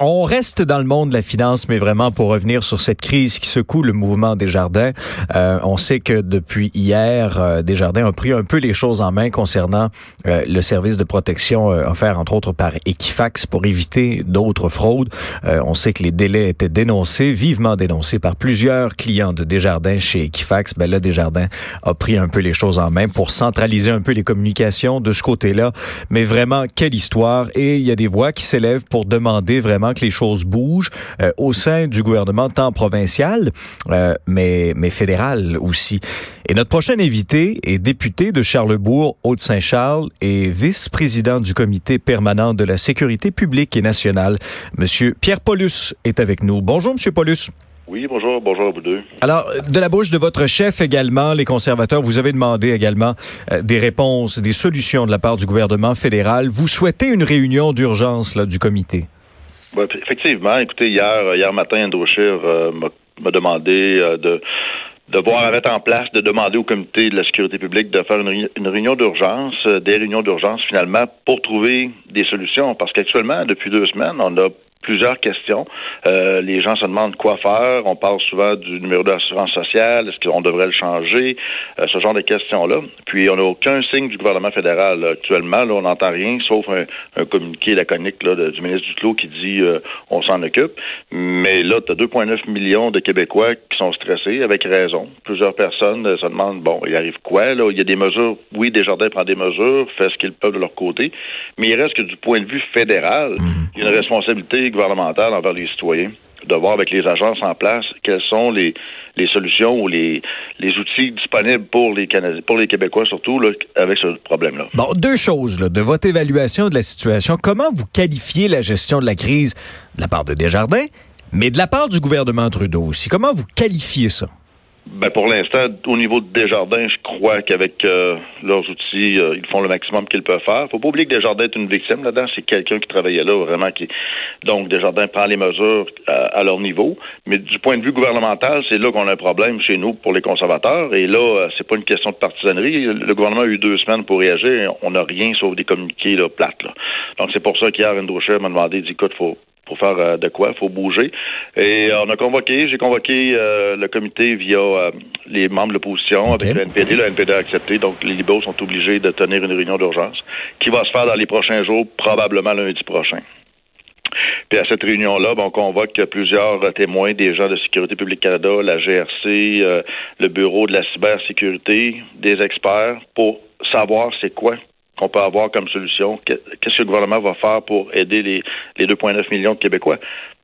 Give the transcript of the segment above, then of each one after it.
on reste dans le monde de la finance, mais vraiment pour revenir sur cette crise qui secoue le mouvement des jardins. Euh, on sait que depuis hier, euh, Desjardins a pris un peu les choses en main concernant euh, le service de protection euh, offert entre autres par Equifax pour éviter d'autres fraudes. on sait que les délais étaient dénoncés, vivement dénoncés par plusieurs clients de Desjardins chez Equifax. Ben là, Desjardins a pris un peu les choses en main pour centraliser un peu les communications de ce côté-là. Mais vraiment, quelle histoire! Et il y a des voix qui s'élèvent pour demander vraiment que les choses bougent euh, au sein du gouvernement, tant provincial, euh, mais, mais fédéral aussi. Et notre prochain invité est député de Charlebourg, Haute-Saint-Charles et vice-président du comité permanent de la sécurité publique et nationale. Monsieur Pierre Paulus est avec nous. Bonjour, Monsieur Paulus. Oui, bonjour, bonjour à vous deux. Alors, de la bouche de votre chef également, les conservateurs, vous avez demandé également euh, des réponses, des solutions de la part du gouvernement fédéral. Vous souhaitez une réunion d'urgence du comité? Effectivement, écoutez, hier, hier matin, Andrew Scheer euh, m'a demandé euh, de de voir mettre en place, de demander au comité de la sécurité publique de faire une, une réunion d'urgence, des réunions d'urgence finalement, pour trouver des solutions. Parce qu'actuellement, depuis deux semaines, on a plusieurs questions. Euh, les gens se demandent quoi faire. On parle souvent du numéro d'assurance sociale. Est-ce qu'on devrait le changer? Euh, ce genre de questions-là. Puis, on n'a aucun signe du gouvernement fédéral actuellement. Là, on n'entend rien, sauf un, communiqué laconique là, du ministre Duclos qui dit euh, on s'en occupe. Mais là, tu as 2,9 millions de Québécois qui sont stressés, avec raison. Plusieurs personnes se demandent, bon, il arrive quoi? Là? Il y a des mesures. Oui, Desjardins prend des mesures, fait ce qu'ils peuvent de leur côté. Mais il reste que du point de vue fédéral, mmh. il y a une responsabilité envers les citoyens de voir avec les agences en place quelles sont les, solutions ou les, outils disponibles pour les Canadiens, pour les Québécois surtout là, avec ce problème-là. Bon, deux choses de votre évaluation de la situation. Comment vous qualifiez la gestion de la crise de la part de Desjardins, mais de la part du gouvernement Trudeau aussi? Comment vous qualifiez ça? Ben pour l'instant, au niveau de Desjardins, je crois qu'avec euh, leurs outils, euh, ils font le maximum qu'ils peuvent faire. Faut pas oublier que Desjardins est une victime là-dedans. C'est quelqu'un qui travaillait là, vraiment. qui Donc, Desjardins prend les mesures euh, à, leur niveau. Mais du point de vue gouvernemental, c'est là qu'on a un problème chez nous pour les conservateurs. Et là, c'est pas une question de partisanerie. Le gouvernement a eu deux semaines pour réagir. On n'a rien sauf des communiqués là, plates. Là. Donc, c'est pour ça qu'hier, Andrew m'a demandé, dit, écoute, faut pour faire euh, de quoi, il faut bouger. Et on a convoqué, j'ai convoqué euh, le comité via euh, les membres de l'opposition avec le NPD. Le NPD a accepté, donc les libéraux sont obligés de tenir une réunion d'urgence qui va se faire dans les prochains jours, probablement lundi prochain. Puis à cette réunion-là, on convoque plusieurs témoins des gens de Sécurité publique Canada, la GRC, le Bureau de la cybersécurité, des experts, pour savoir c'est quoi qu'on peut avoir comme solution? Qu'est-ce que le gouvernement va faire pour aider les, les 2,9 millions de Québécois?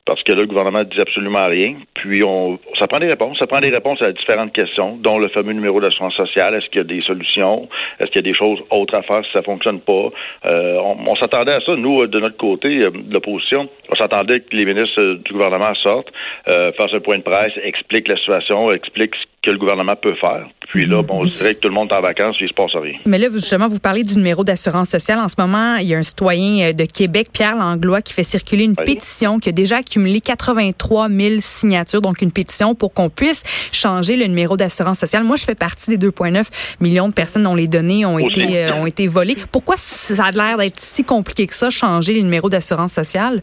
parce que là, le gouvernement ne dit absolument rien. Puis, on, ça prend des réponses. Ça prend des réponses à différentes questions, dont le fameux numéro d'assurance sociale. Est-ce qu'il y a des solutions? Est-ce qu'il y a des choses autres à faire si ça fonctionne pas? Euh, on, s'attendait à ça, nous, de notre côté, euh, de l'opposition. On s'attendait que les ministres du gouvernement sortent, euh, fassent un point de presse, expliquent la situation, expliquent ce que le gouvernement peut faire. Puis là, bon, on dirait que tout le monde est en vacances, puis il se passe rien. Mais là, justement, vous parlez du numéro d'assurance sociale. En ce moment, il y a un citoyen de Québec, Pierre Langlois, qui fait circuler une pétition qui a déjà accumulé 83 000 signatures, donc une pétition pour qu'on puisse changer le numéro d'assurance sociale. Moi, je fais partie des 2,9 millions de personnes dont les données ont été euh, ont été volées. Pourquoi ça a l'air d'être si compliqué que ça, changer le numéro d'assurance sociale?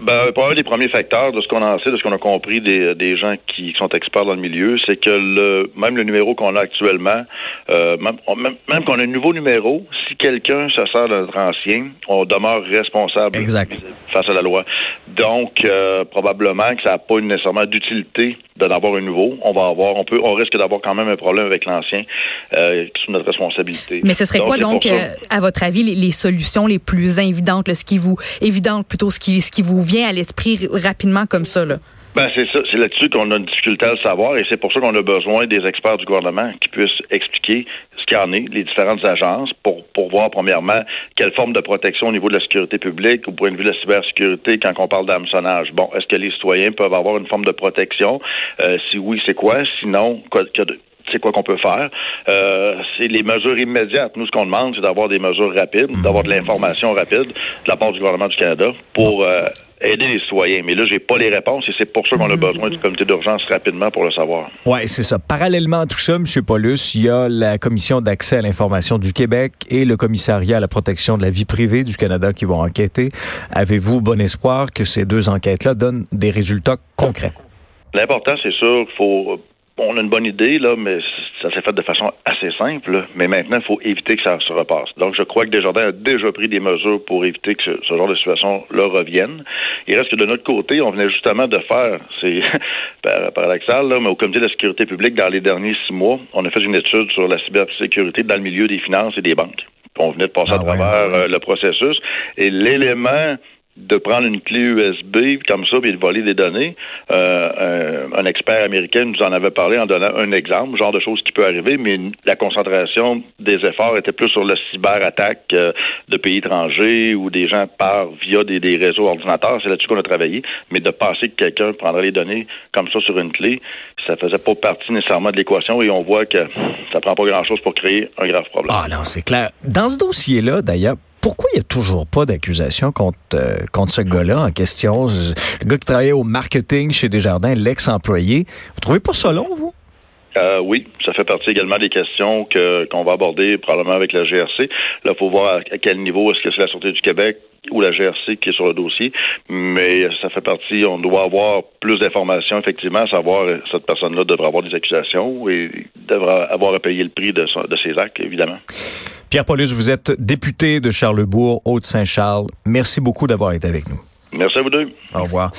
Ben, pour un des premiers facteurs de ce qu'on en sait, de ce qu'on a compris des, des gens qui sont experts dans le milieu, c'est que le même le numéro qu'on a actuellement, euh, même, même, qu'on a un nouveau numéro, si quelqu'un se sert de notre ancien, on demeure responsable face à la loi. Donc, euh, probablement que ça n'a pas nécessairement d'utilité d'en avoir un nouveau. On va avoir, on peut, on risque d'avoir quand même un problème avec l'ancien euh, sous notre responsabilité. Mais ce serait quoi donc, euh, à votre avis, les, solutions les plus évidentes, ce qui vous évidente plutôt, ce qui, ce qui vous vient à l'esprit rapidement comme ça là? Ben c'est ça, c'est là-dessus qu'on a une difficulté à le savoir et c'est pour ça qu'on a besoin des experts du gouvernement qui puissent expliquer ce qu'il y en est, les différentes agences, pour, pour voir premièrement quelle forme de protection au niveau de la sécurité publique, au point de vue de la cybersécurité, quand on parle d'hameçonnage. Bon, est-ce que les citoyens peuvent avoir une forme de protection? Euh, si oui, c'est quoi? Sinon, c'est quoi qu'on peut faire. Euh, c'est les mesures immédiates. Nous, ce qu'on demande, c'est d'avoir des mesures rapides, mhm. d'avoir de l'information rapide de la part du gouvernement du Canada pour euh, aider les citoyens. Mais là, j'ai pas les réponses et c'est pour ça qu'on a mhm. besoin du comité d'urgence rapidement pour le savoir. Oui, c'est ça. Parallèlement à tout ça, M. Paulus, il y a la Commission d'accès à l'information du Québec et le commissariat à la protection de la vie privée du Canada qui vont enquêter. Avez-vous bon espoir que ces deux enquêtes-là donnent des résultats concrets? L'important, c'est sûr faut on a une bonne idée, là, mais ça s'est fait de façon assez simple. Mais maintenant, il faut éviter que ça se repasse. Donc, je crois que Desjardins a déjà pris des mesures pour éviter que ce, genre de situation-là revienne. Il reste que de notre côté, on venait justement de faire, c'est paradoxal, là, mais au comité de la sécurité publique, dans les derniers six mois, on a fait une étude sur la cybersécurité dans le milieu des finances et des banques. on venait de passer à ah travers euh, le processus. Et l'élément de prendre une clé USB comme ça et de voler des données. Euh, un, expert américain nous en avait parlé en donnant un exemple, genre de choses qui peut arriver, mais la concentration des efforts était plus sur la cyberattaque euh, de pays étrangers ou des gens par via des, réseaux ordinateurs. C'est là-dessus qu'on a travaillé. Mais de penser que quelqu'un prendrait les données comme ça sur une clé, ça faisait pas partie nécessairement de l'équation et on voit que ça prend pas grand-chose pour créer un grave problème. Ah non, c'est clair. Dans ce dossier-là, d'ailleurs, pourquoi il n'y a toujours pas d'accusation contre, euh, contre ce gars-là en question? Le gars qui travaillait au marketing chez Desjardins, l'ex-employé. Vous trouvez pas ça long, vous? Euh, oui, ça fait partie également des questions que qu'on va aborder probablement avec la GRC. Là, il faut voir à quel niveau est-ce que c'est la Sûreté du Québec ou la GRC qui est sur le dossier, mais ça fait partie, on doit avoir plus d'informations, effectivement, à savoir euh, cette personne-là devra avoir des accusations et devra avoir à payer le prix de, de ses actes, évidemment. Pierre Paulus, vous êtes député de Charlebourg, Haute-Saint-Charles. Merci beaucoup d'avoir été avec nous. Merci à vous deux. Au revoir.